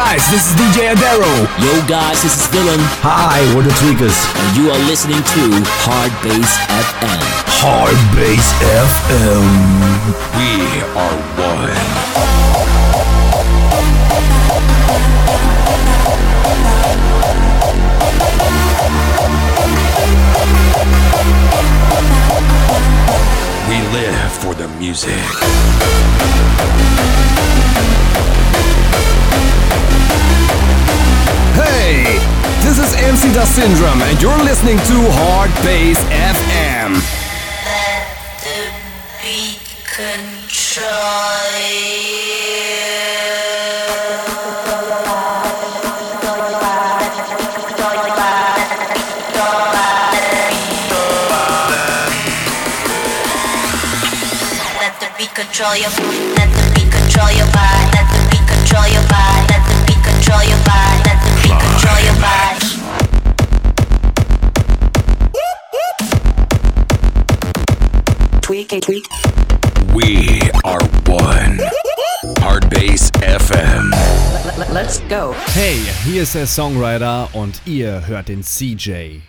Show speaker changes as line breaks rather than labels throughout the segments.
guys, this is DJ Adaro.
Yo guys, this is Dylan.
Hi, we're the Tweekaz.
And you are listening to Hard Bass FM.
Hard Bass FM.
We are one. We live for the music.
This is MC Da Syndrome, and you're listening to Hard Bass FM.
Let the beat control beat control your let the beat control your body let the beat control your
go.
Hey, hier ist der Songwriter und ihr hört den CJ.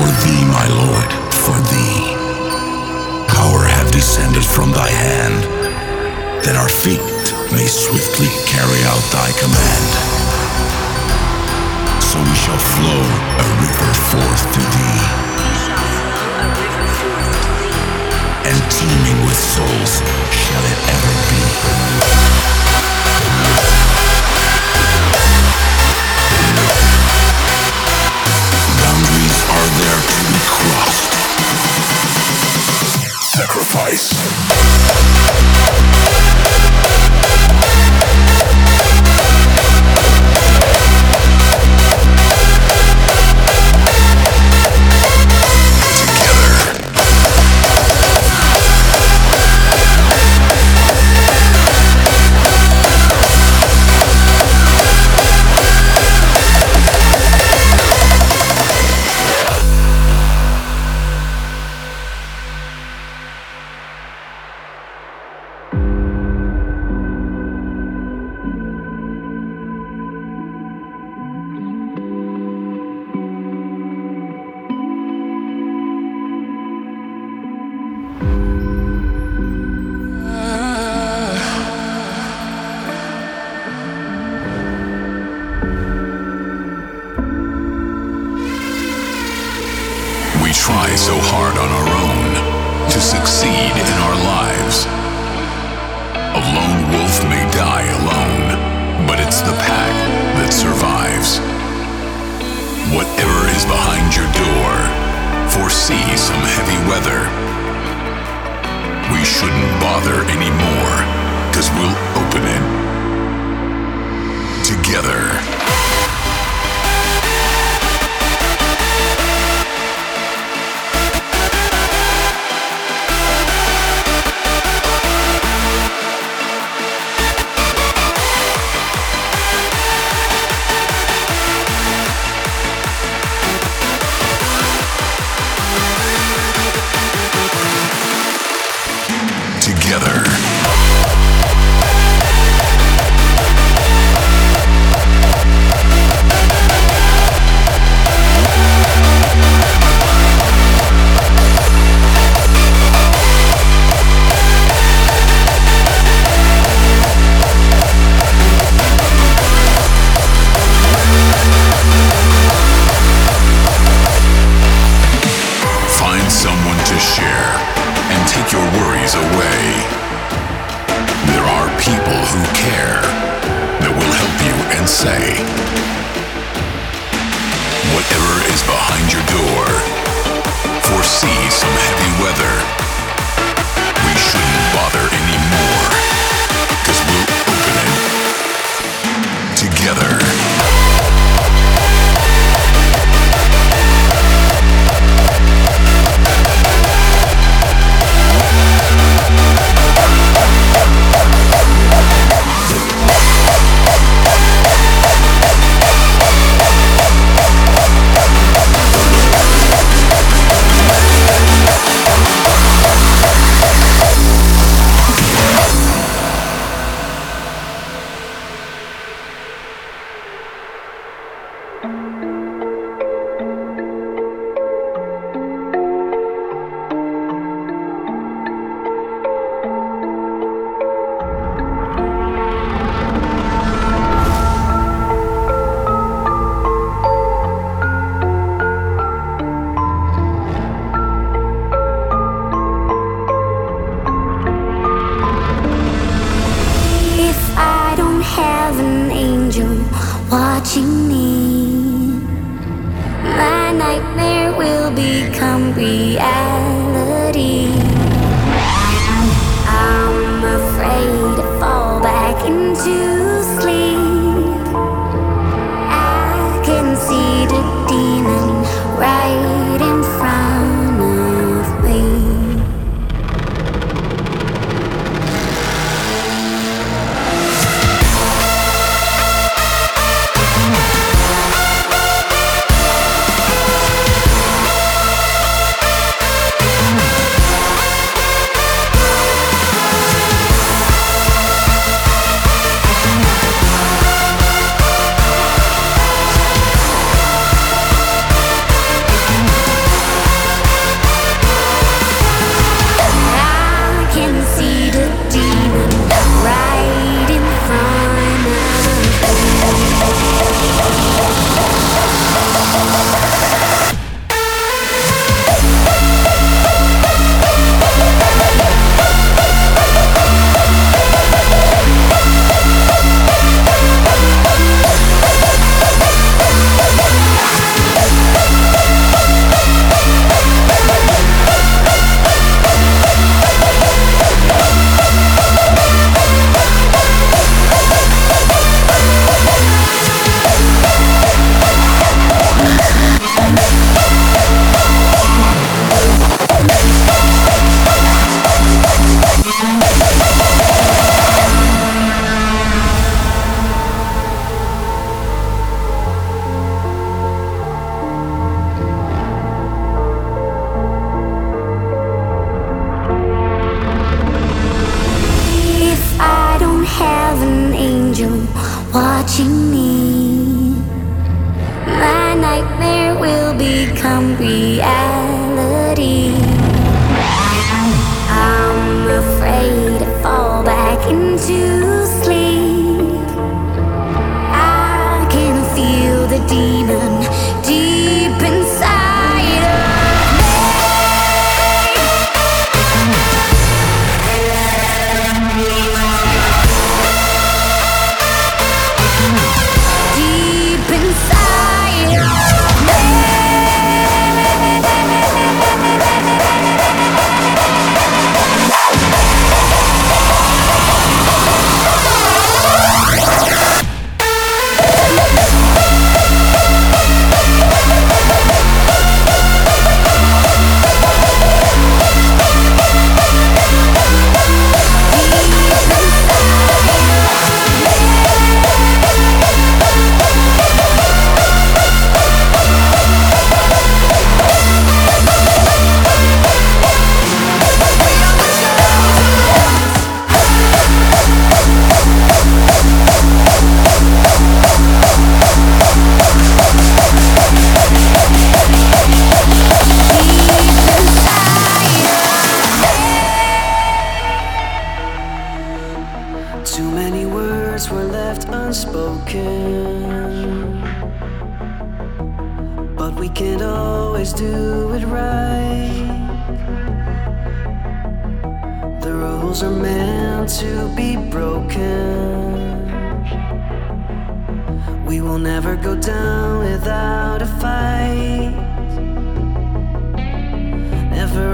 For thee, my Lord, for thee. Power have descended from thy hand, that our feet may swiftly carry out thy command. So we shall flow a river forth to thee. And teeming with souls shall it ever be. are there to be crossed. Sacrifice.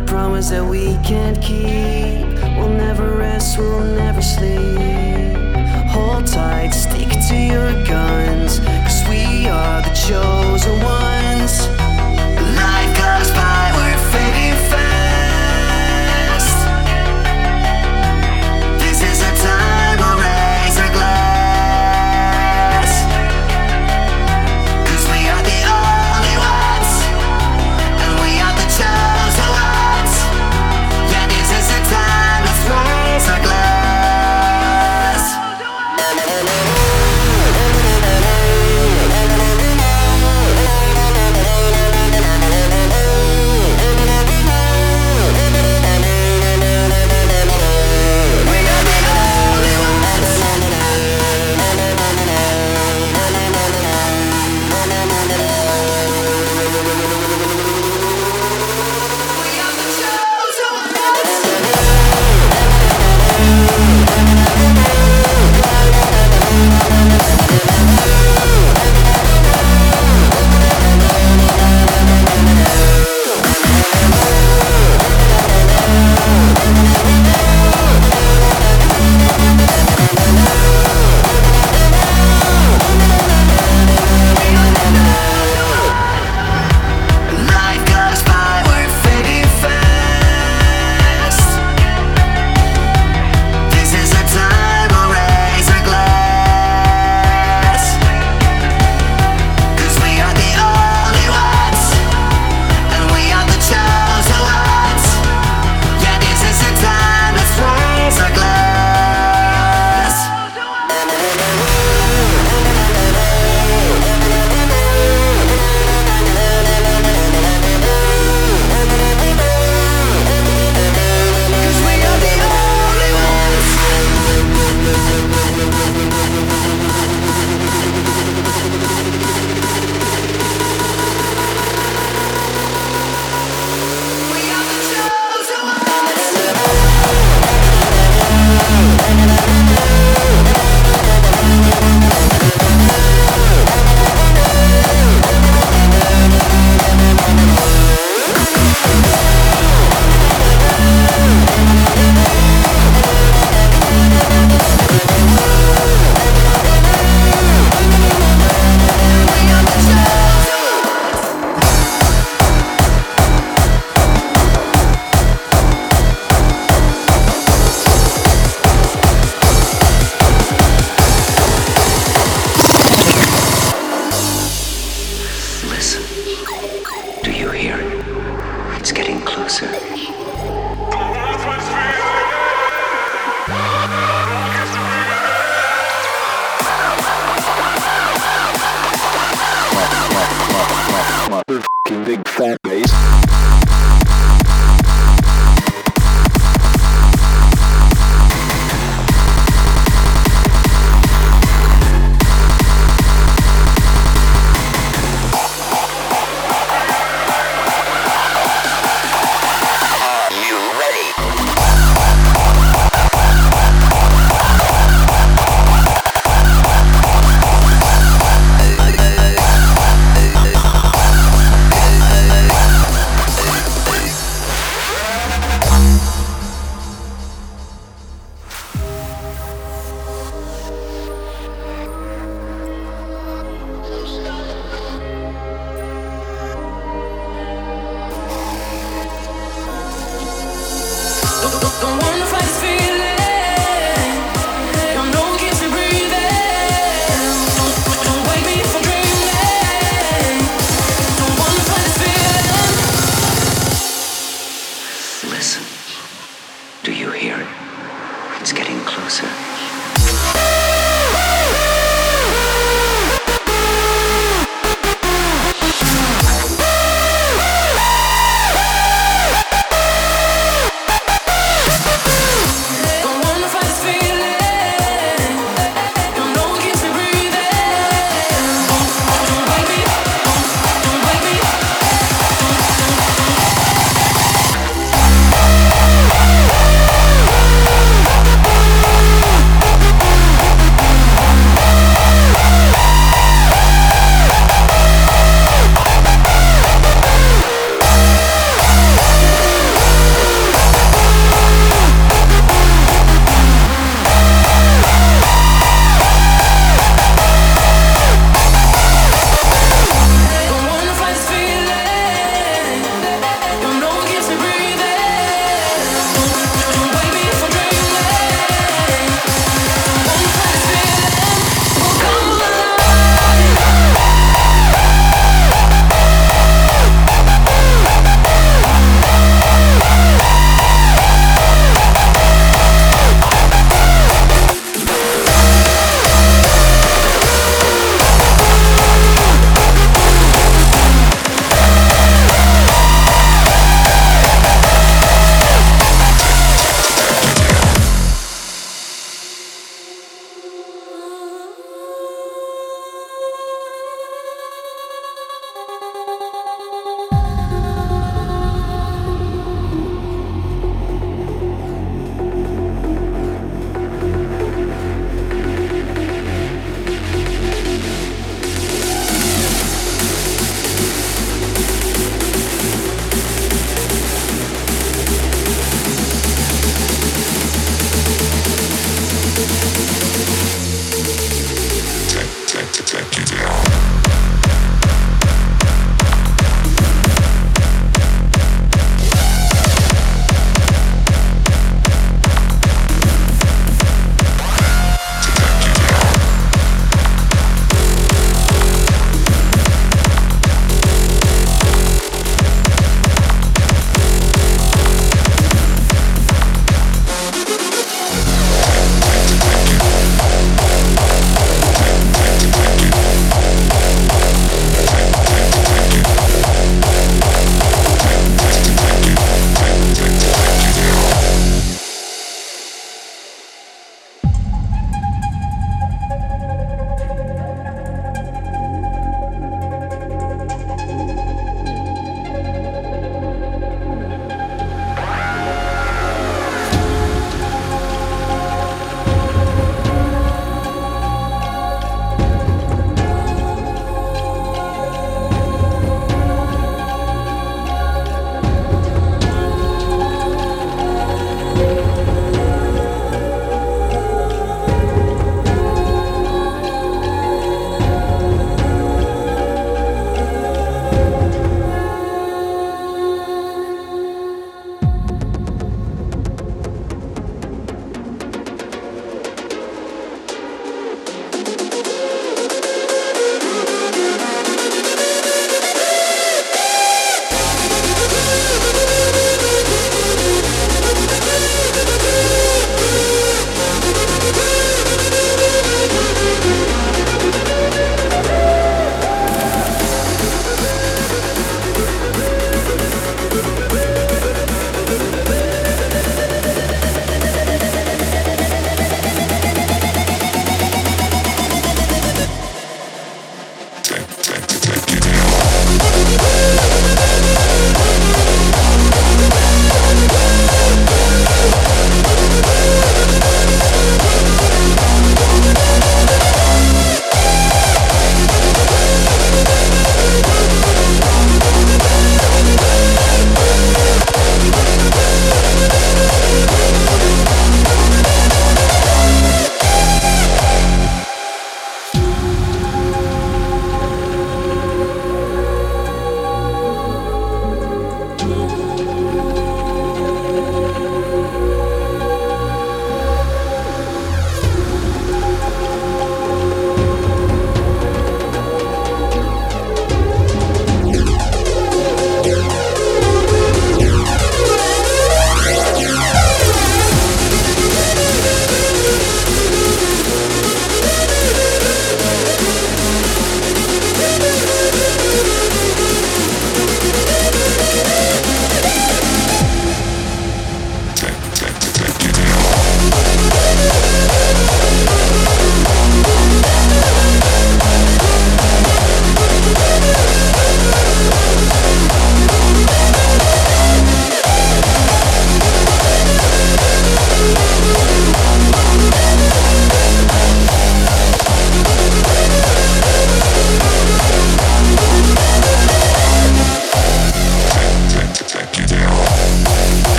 A
promise that we can't keep. We'll never rest, we'll never sleep. Hold tight, stick to your guns. Cause we are the chosen ones. Life goes by, Don't wanna fight this
feeling.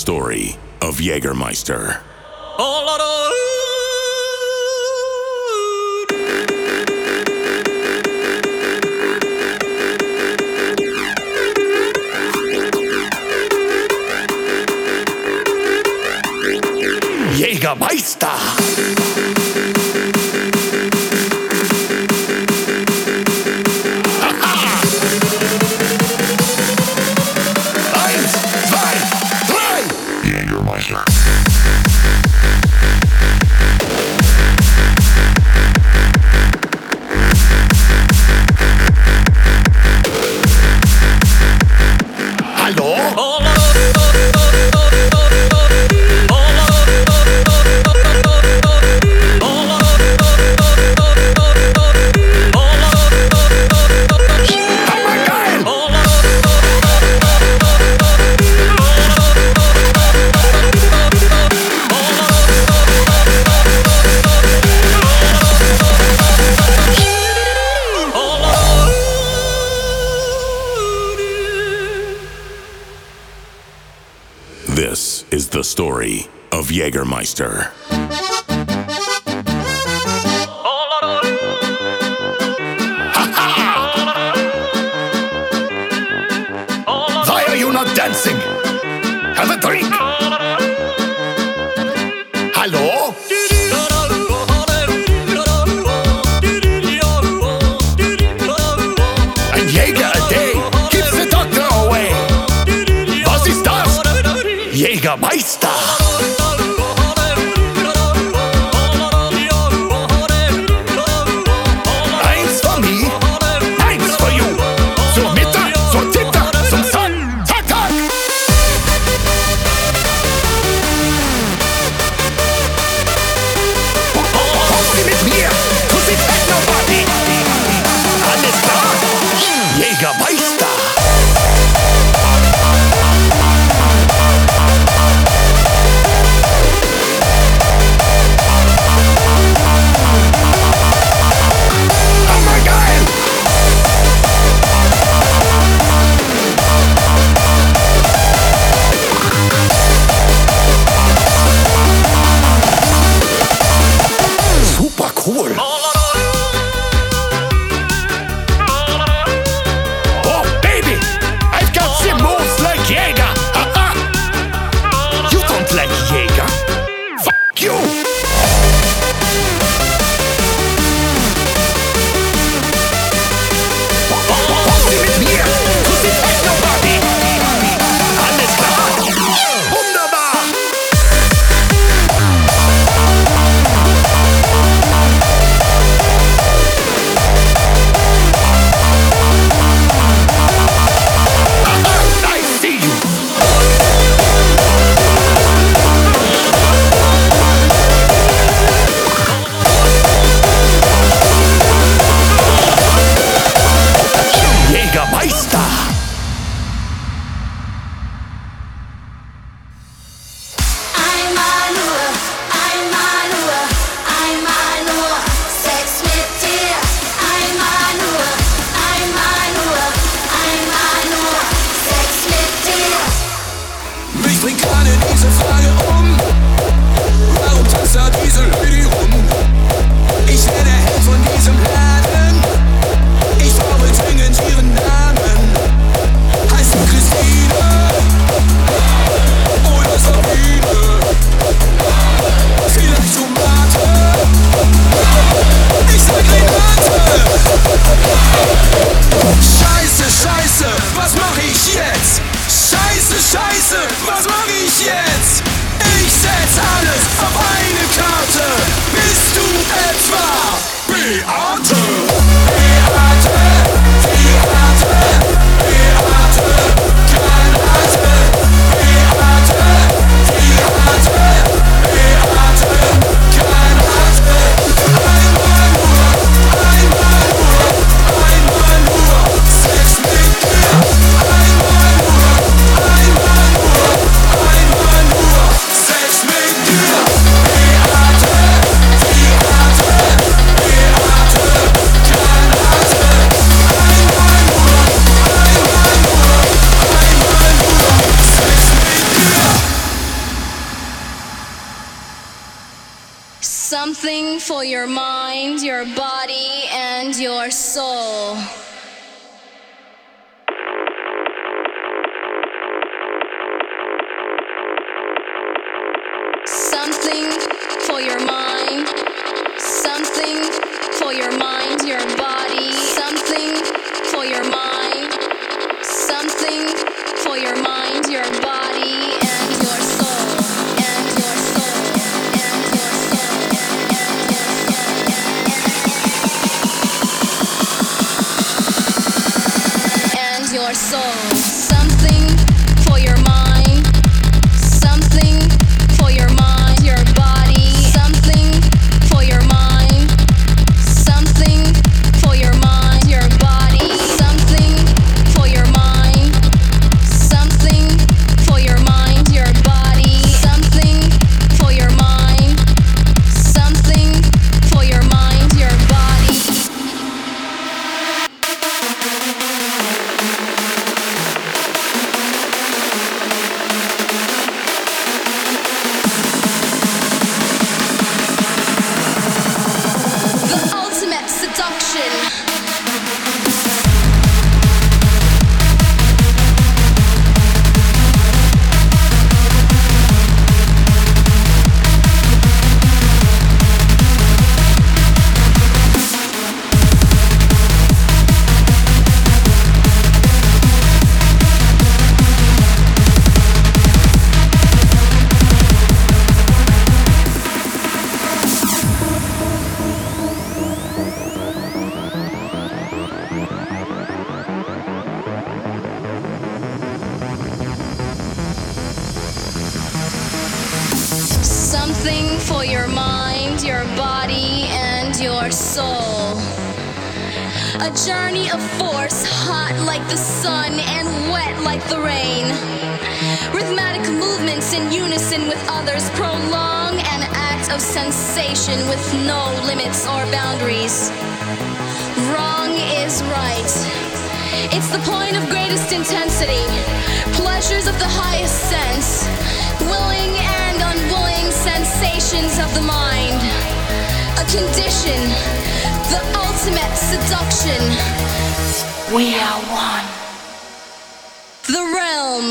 Story of Jägermeister. Jägermeister. Eins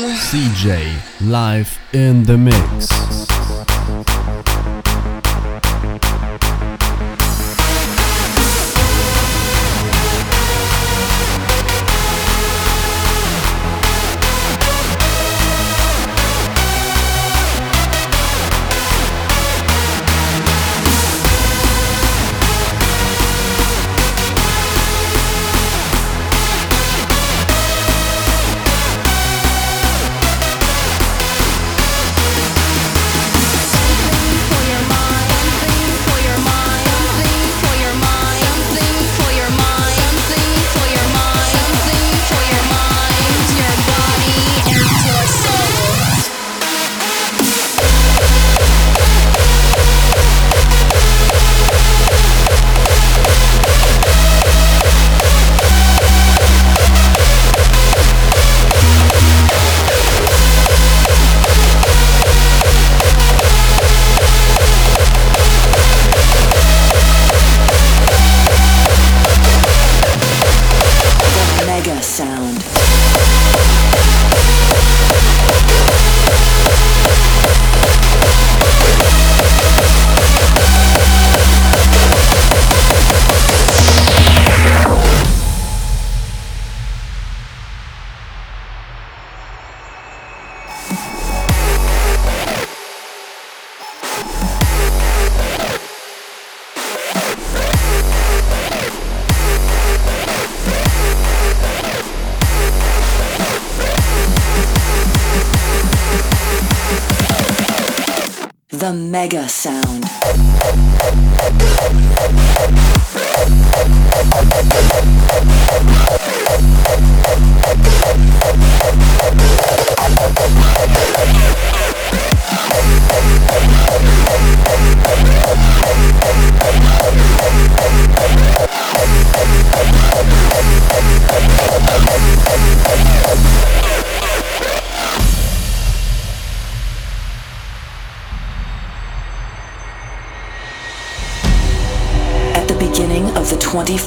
CJ live in the mix.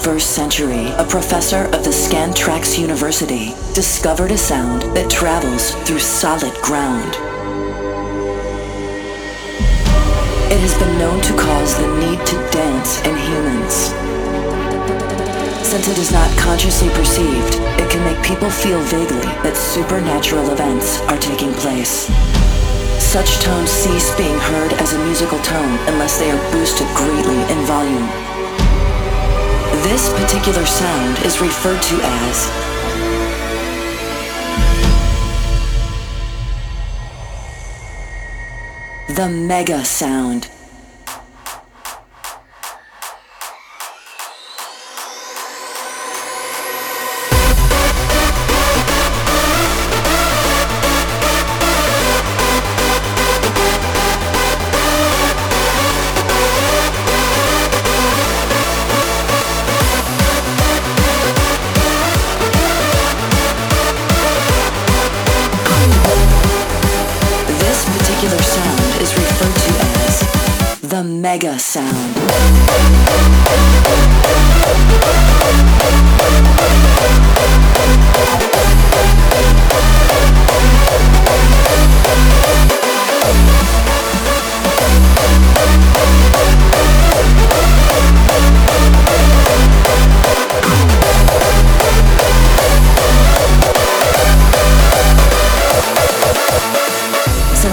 21st century, a professor of the Scantraxx University discovered a sound that travels through solid ground. It has been known to cause the need to dance in humans. Since it is not consciously perceived, it can make people feel vaguely that supernatural events are taking place. Such tones cease being heard as a musical tone unless they are boosted greatly in volume. This particular sound is referred to as the mega sound.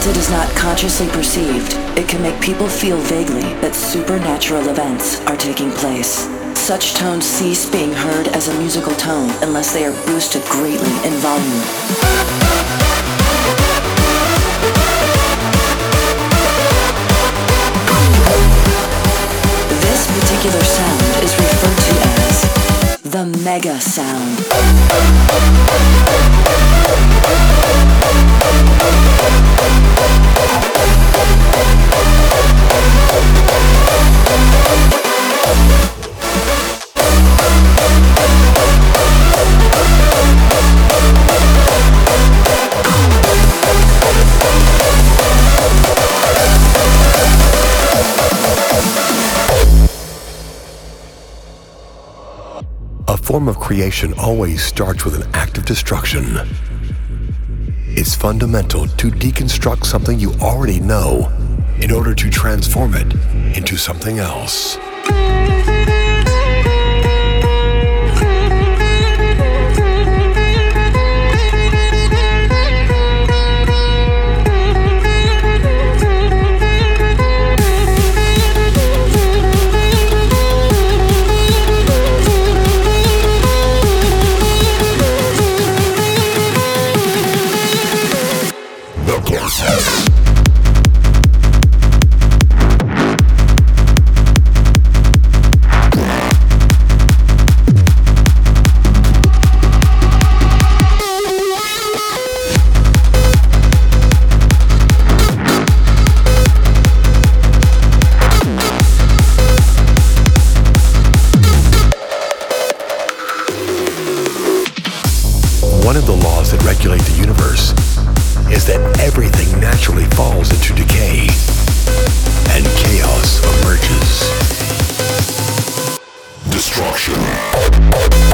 Since it is not consciously perceived, it can make people feel vaguely that supernatural events are taking place. Such tones cease being heard as a musical tone unless they are boosted greatly in volume. This particular sound is referred to as the mega sound.
Form of creation always starts with an act of destruction. It's fundamental to deconstruct something you already know in order to transform it into something else. Everything naturally falls into decay and chaos emerges.
Destruction.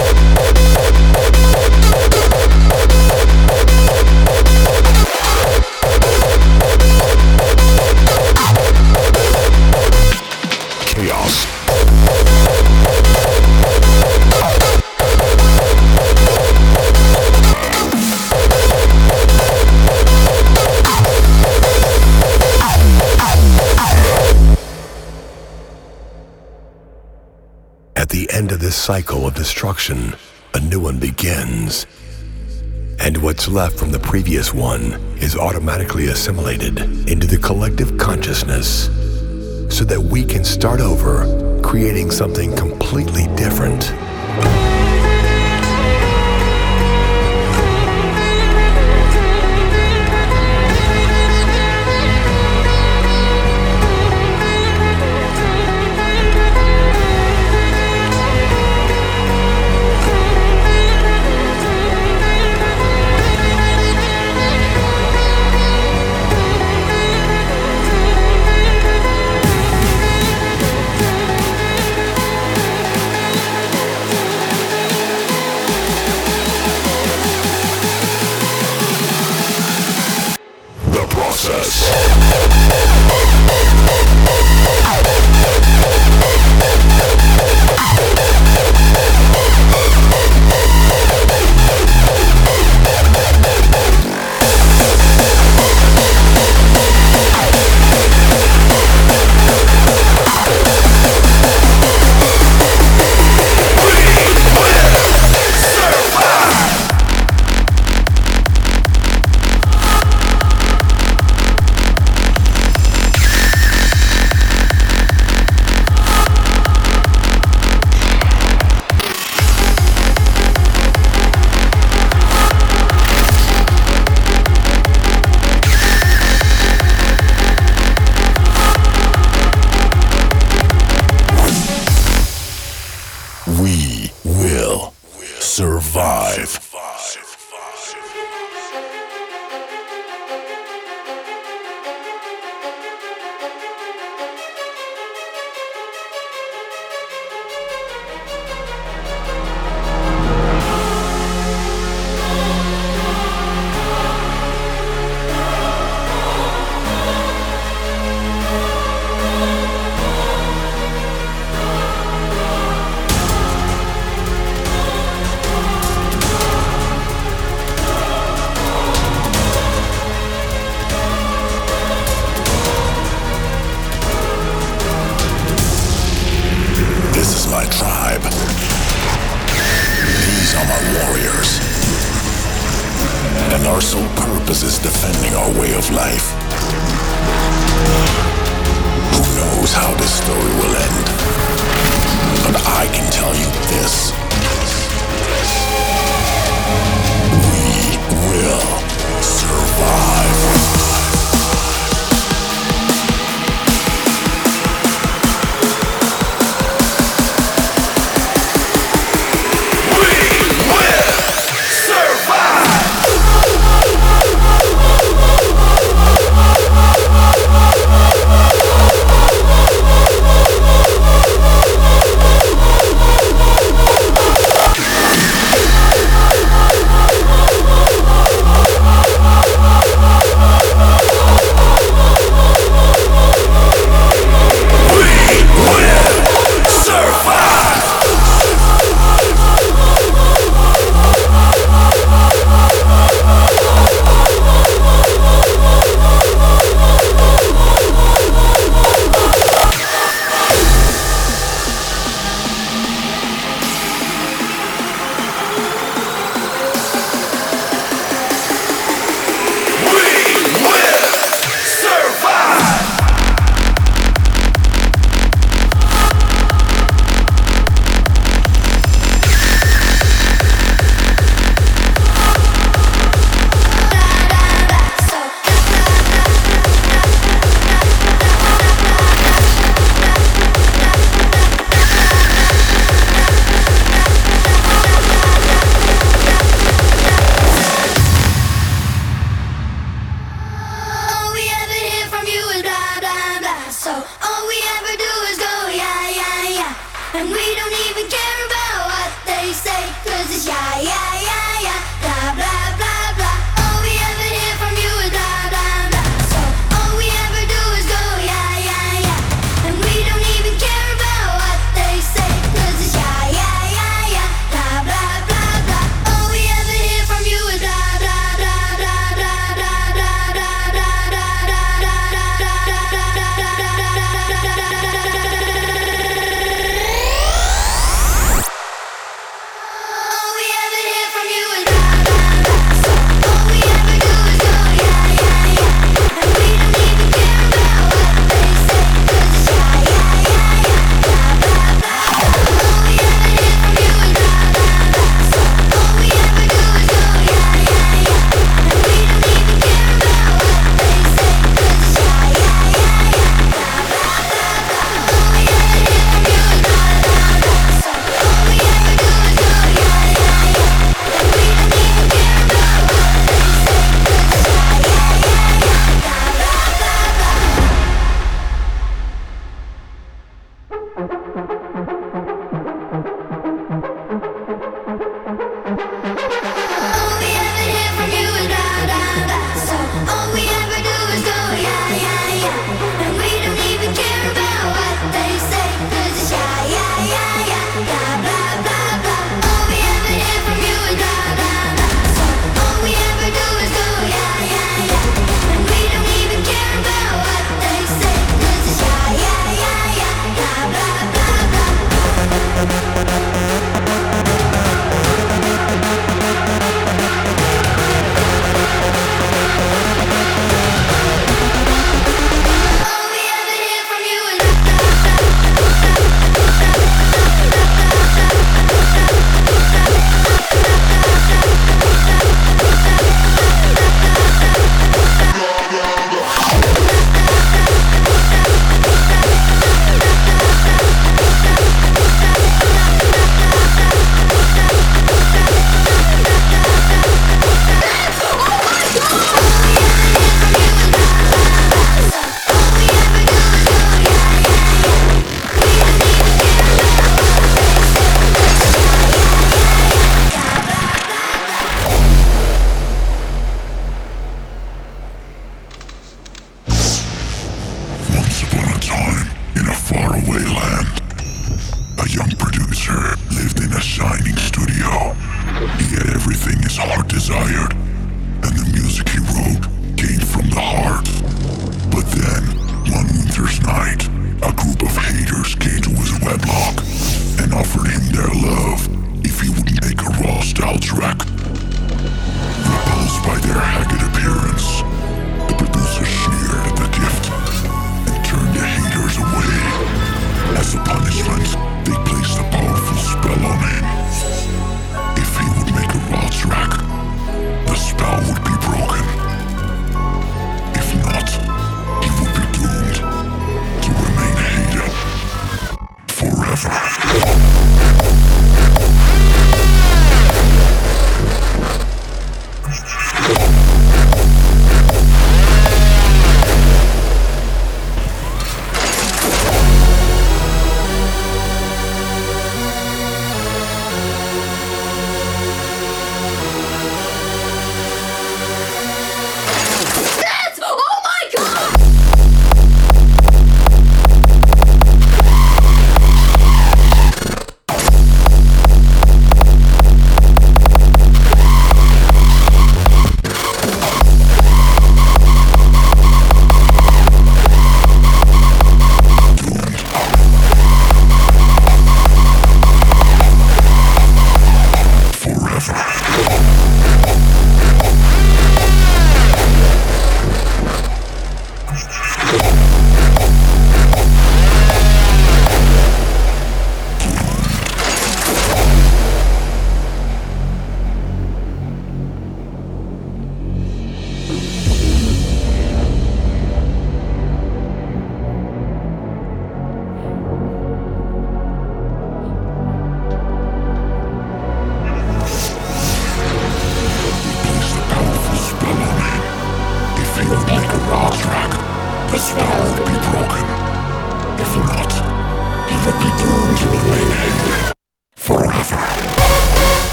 Cycle of destruction, a new one begins. And what's left from the previous one is automatically assimilated into the collective consciousness so that we can start over, creating something completely different.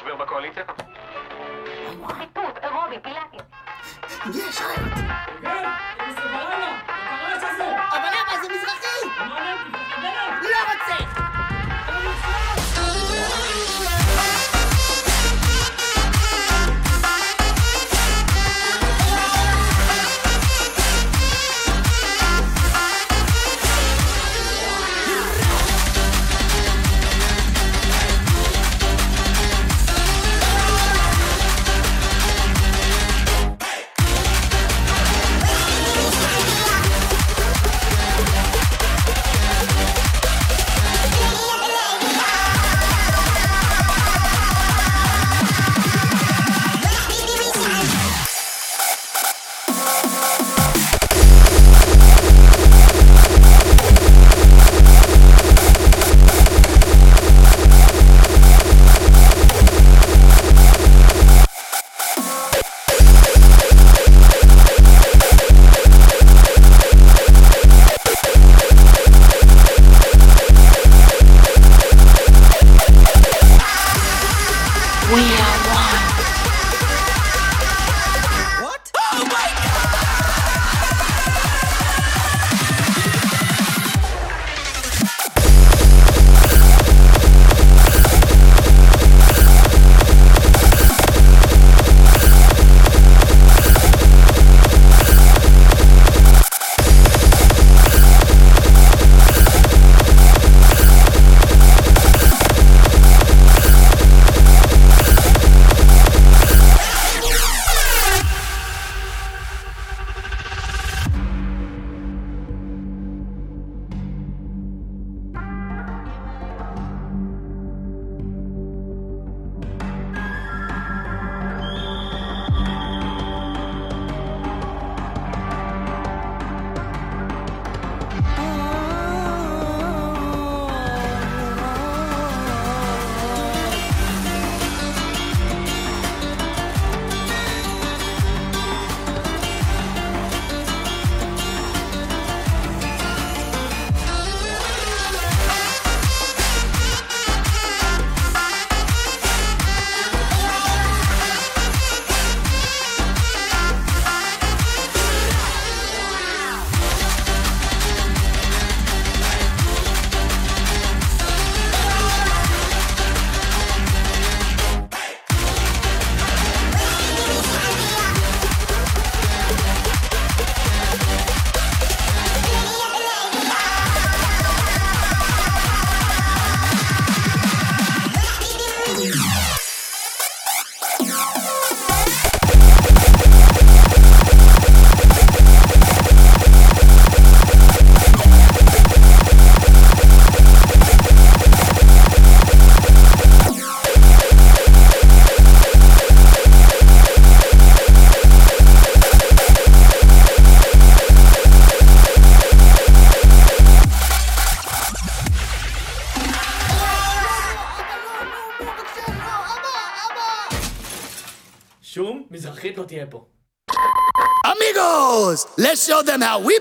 משבר בקואליציה?
חיטוט, אירובי, פילאטי.
יש,
חיות. כן,
איזה בלילה. show them how we